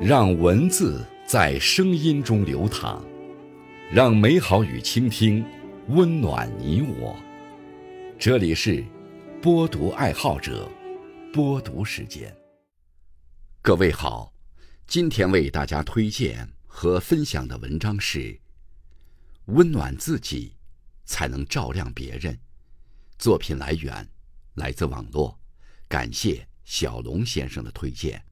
让文字在声音中流淌，让美好与倾听温暖你我。这里是播读爱好者播读时间。各位好，今天为大家推荐和分享的文章是《温暖自己，才能照亮别人》。作品来源来自网络，感谢小龙先生的推荐。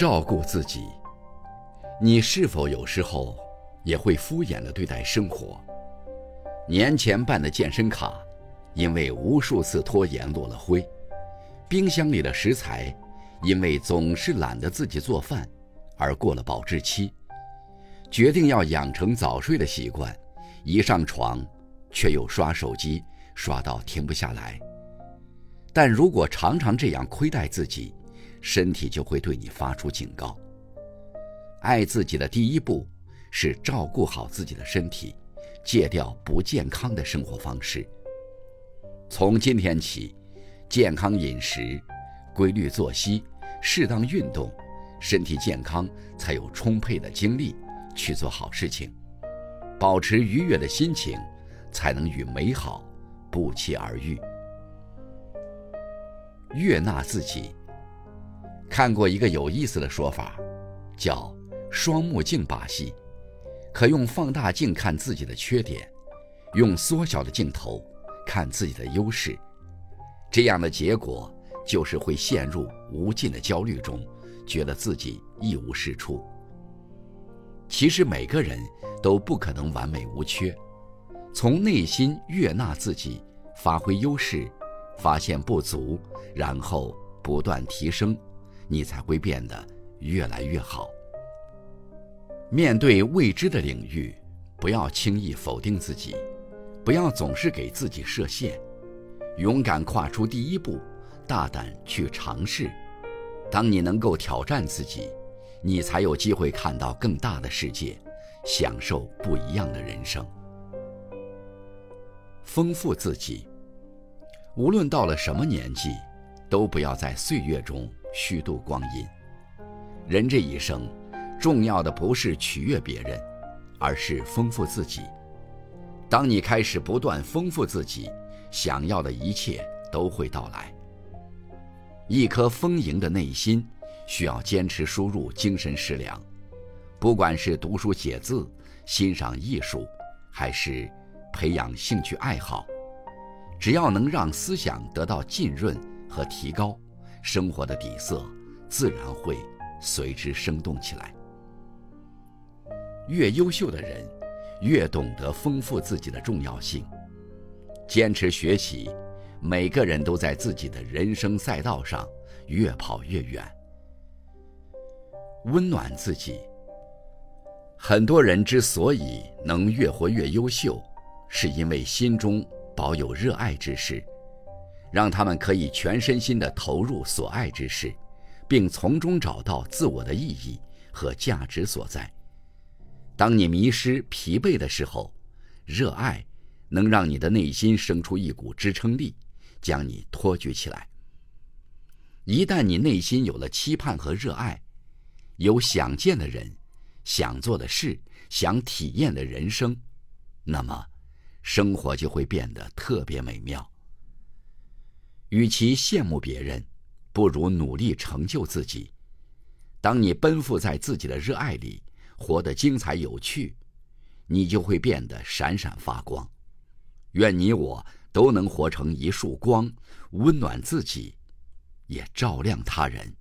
照顾自己，你是否有时候也会敷衍的对待生活？年前办的健身卡，因为无数次拖延落了灰；冰箱里的食材，因为总是懒得自己做饭而过了保质期。决定要养成早睡的习惯，一上床却又刷手机，刷到停不下来。但如果常常这样亏待自己，身体就会对你发出警告。爱自己的第一步是照顾好自己的身体，戒掉不健康的生活方式。从今天起，健康饮食、规律作息、适当运动，身体健康才有充沛的精力去做好事情。保持愉悦的心情，才能与美好不期而遇。悦纳自己。看过一个有意思的说法，叫“双目镜把戏”，可用放大镜看自己的缺点，用缩小的镜头看自己的优势。这样的结果就是会陷入无尽的焦虑中，觉得自己一无是处。其实每个人都不可能完美无缺，从内心悦纳自己，发挥优势，发现不足，然后不断提升。你才会变得越来越好。面对未知的领域，不要轻易否定自己，不要总是给自己设限，勇敢跨出第一步，大胆去尝试。当你能够挑战自己，你才有机会看到更大的世界，享受不一样的人生。丰富自己，无论到了什么年纪，都不要在岁月中。虚度光阴，人这一生，重要的不是取悦别人，而是丰富自己。当你开始不断丰富自己，想要的一切都会到来。一颗丰盈的内心，需要坚持输入精神食粮。不管是读书写字、欣赏艺术，还是培养兴趣爱好，只要能让思想得到浸润和提高。生活的底色自然会随之生动起来。越优秀的人，越懂得丰富自己的重要性。坚持学习，每个人都在自己的人生赛道上越跑越远。温暖自己。很多人之所以能越活越优秀，是因为心中保有热爱之事。让他们可以全身心地投入所爱之事，并从中找到自我的意义和价值所在。当你迷失、疲惫的时候，热爱能让你的内心生出一股支撑力，将你托举起来。一旦你内心有了期盼和热爱，有想见的人、想做的事、想体验的人生，那么生活就会变得特别美妙。与其羡慕别人，不如努力成就自己。当你奔赴在自己的热爱里，活得精彩有趣，你就会变得闪闪发光。愿你我都能活成一束光，温暖自己，也照亮他人。